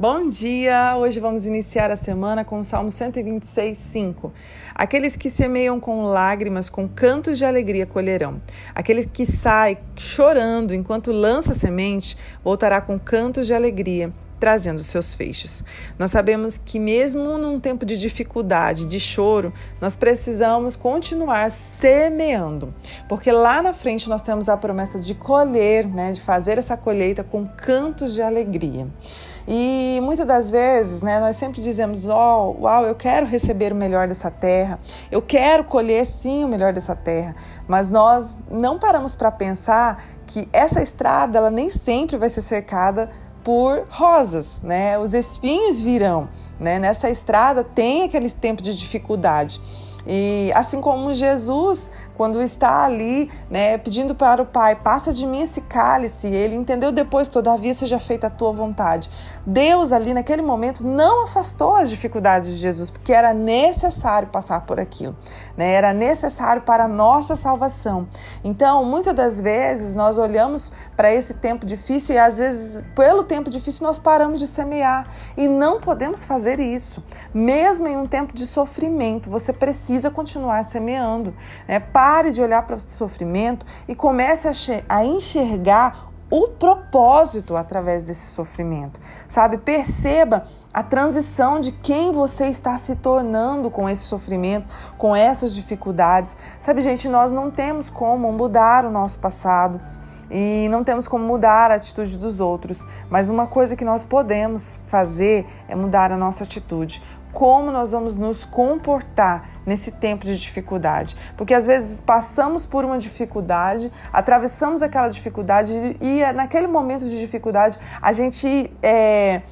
Bom dia! Hoje vamos iniciar a semana com o Salmo 126, 5. Aqueles que semeiam com lágrimas, com cantos de alegria colherão. Aquele que sai chorando enquanto lança semente, voltará com cantos de alegria trazendo seus feixes. Nós sabemos que mesmo num tempo de dificuldade, de choro, nós precisamos continuar semeando, porque lá na frente nós temos a promessa de colher, né, de fazer essa colheita com cantos de alegria. E muitas das vezes, né, nós sempre dizemos: oh, uau, eu quero receber o melhor dessa terra, eu quero colher sim o melhor dessa terra, mas nós não paramos para pensar que essa estrada ela nem sempre vai ser cercada por rosas, né? Os espinhos virão, né? Nessa estrada tem aquele tempo de dificuldade. E assim como Jesus, quando está ali, né, pedindo para o Pai, passa de mim esse cálice, ele entendeu depois, todavia seja feita a tua vontade. Deus ali naquele momento não afastou as dificuldades de Jesus, porque era necessário passar por aquilo, né? Era necessário para a nossa salvação. Então, muitas das vezes nós olhamos para esse tempo difícil e às vezes pelo tempo difícil nós paramos de semear e não podemos fazer isso. Mesmo em um tempo de sofrimento, você precisa continuar semeando, né? Pare de olhar para o sofrimento e comece a enxergar o propósito através desse sofrimento, sabe? Perceba a transição de quem você está se tornando com esse sofrimento, com essas dificuldades. Sabe, gente, nós não temos como mudar o nosso passado e não temos como mudar a atitude dos outros, mas uma coisa que nós podemos fazer é mudar a nossa atitude como nós vamos nos comportar nesse tempo de dificuldade. Porque às vezes passamos por uma dificuldade, atravessamos aquela dificuldade e naquele momento de dificuldade a gente. É,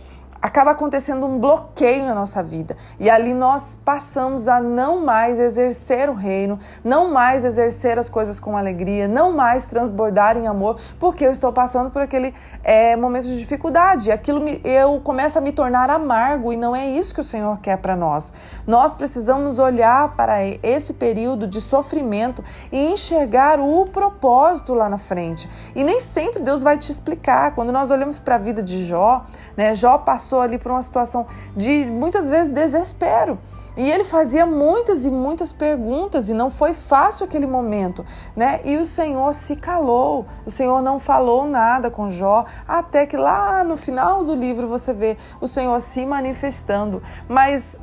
acaba acontecendo um bloqueio na nossa vida. E ali nós passamos a não mais exercer o reino, não mais exercer as coisas com alegria, não mais transbordar em amor, porque eu estou passando por aquele é, momento de dificuldade. Aquilo me, eu começo a me tornar amargo e não é isso que o Senhor quer para nós. Nós precisamos olhar para esse período de sofrimento e enxergar o propósito lá na frente. E nem sempre Deus vai te explicar. Quando nós olhamos para a vida de Jó, né, Jó passou passou ali por uma situação de muitas vezes desespero. E ele fazia muitas e muitas perguntas e não foi fácil aquele momento, né? E o Senhor se calou, o Senhor não falou nada com Jó, até que lá no final do livro você vê o Senhor se manifestando. Mas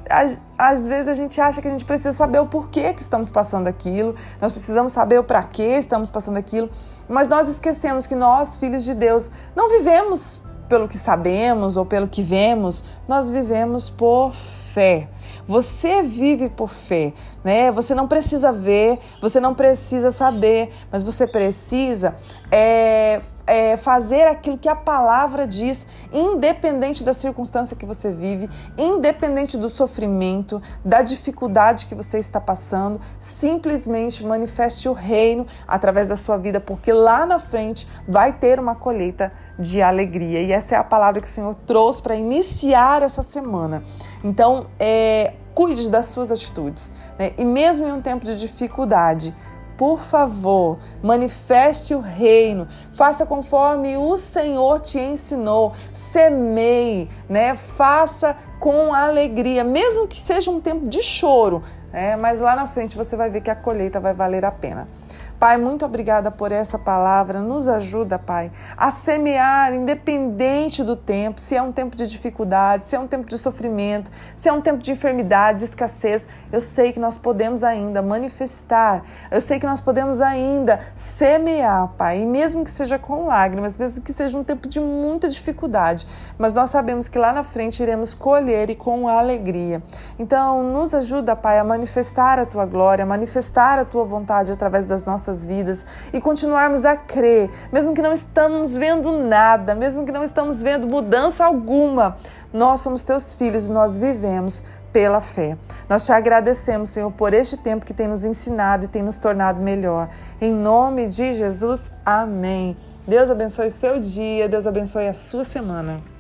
às vezes a gente acha que a gente precisa saber o porquê que estamos passando aquilo, nós precisamos saber o para que estamos passando aquilo, mas nós esquecemos que nós, filhos de Deus, não vivemos pelo que sabemos ou pelo que vemos, nós vivemos por fé. Você vive por fé, né? Você não precisa ver, você não precisa saber, mas você precisa é, é, fazer aquilo que a palavra diz, independente da circunstância que você vive, independente do sofrimento, da dificuldade que você está passando, simplesmente manifeste o reino através da sua vida, porque lá na frente vai ter uma colheita de alegria. E essa é a palavra que o Senhor trouxe para iniciar essa semana. Então, é, cuide das suas atitudes. Né? E mesmo em um tempo de dificuldade, por favor, manifeste o reino, faça conforme o Senhor te ensinou, semeie, né? Faça com alegria, mesmo que seja um tempo de choro, né? mas lá na frente você vai ver que a colheita vai valer a pena. Pai, muito obrigada por essa palavra. Nos ajuda, Pai, a semear, independente do tempo, se é um tempo de dificuldade, se é um tempo de sofrimento, se é um tempo de enfermidade, de escassez. Eu sei que nós podemos ainda manifestar, eu sei que nós podemos ainda semear, Pai, e mesmo que seja com lágrimas, mesmo que seja um tempo de muita dificuldade, mas nós sabemos que lá na frente iremos colher e com alegria. Então, nos ajuda, Pai, a manifestar a tua glória, a manifestar a tua vontade através das nossas nossas vidas e continuarmos a crer, mesmo que não estamos vendo nada, mesmo que não estamos vendo mudança alguma. Nós somos teus filhos e nós vivemos pela fé. Nós te agradecemos, Senhor, por este tempo que tem nos ensinado e tem nos tornado melhor. Em nome de Jesus, amém. Deus abençoe seu dia, Deus abençoe a sua semana.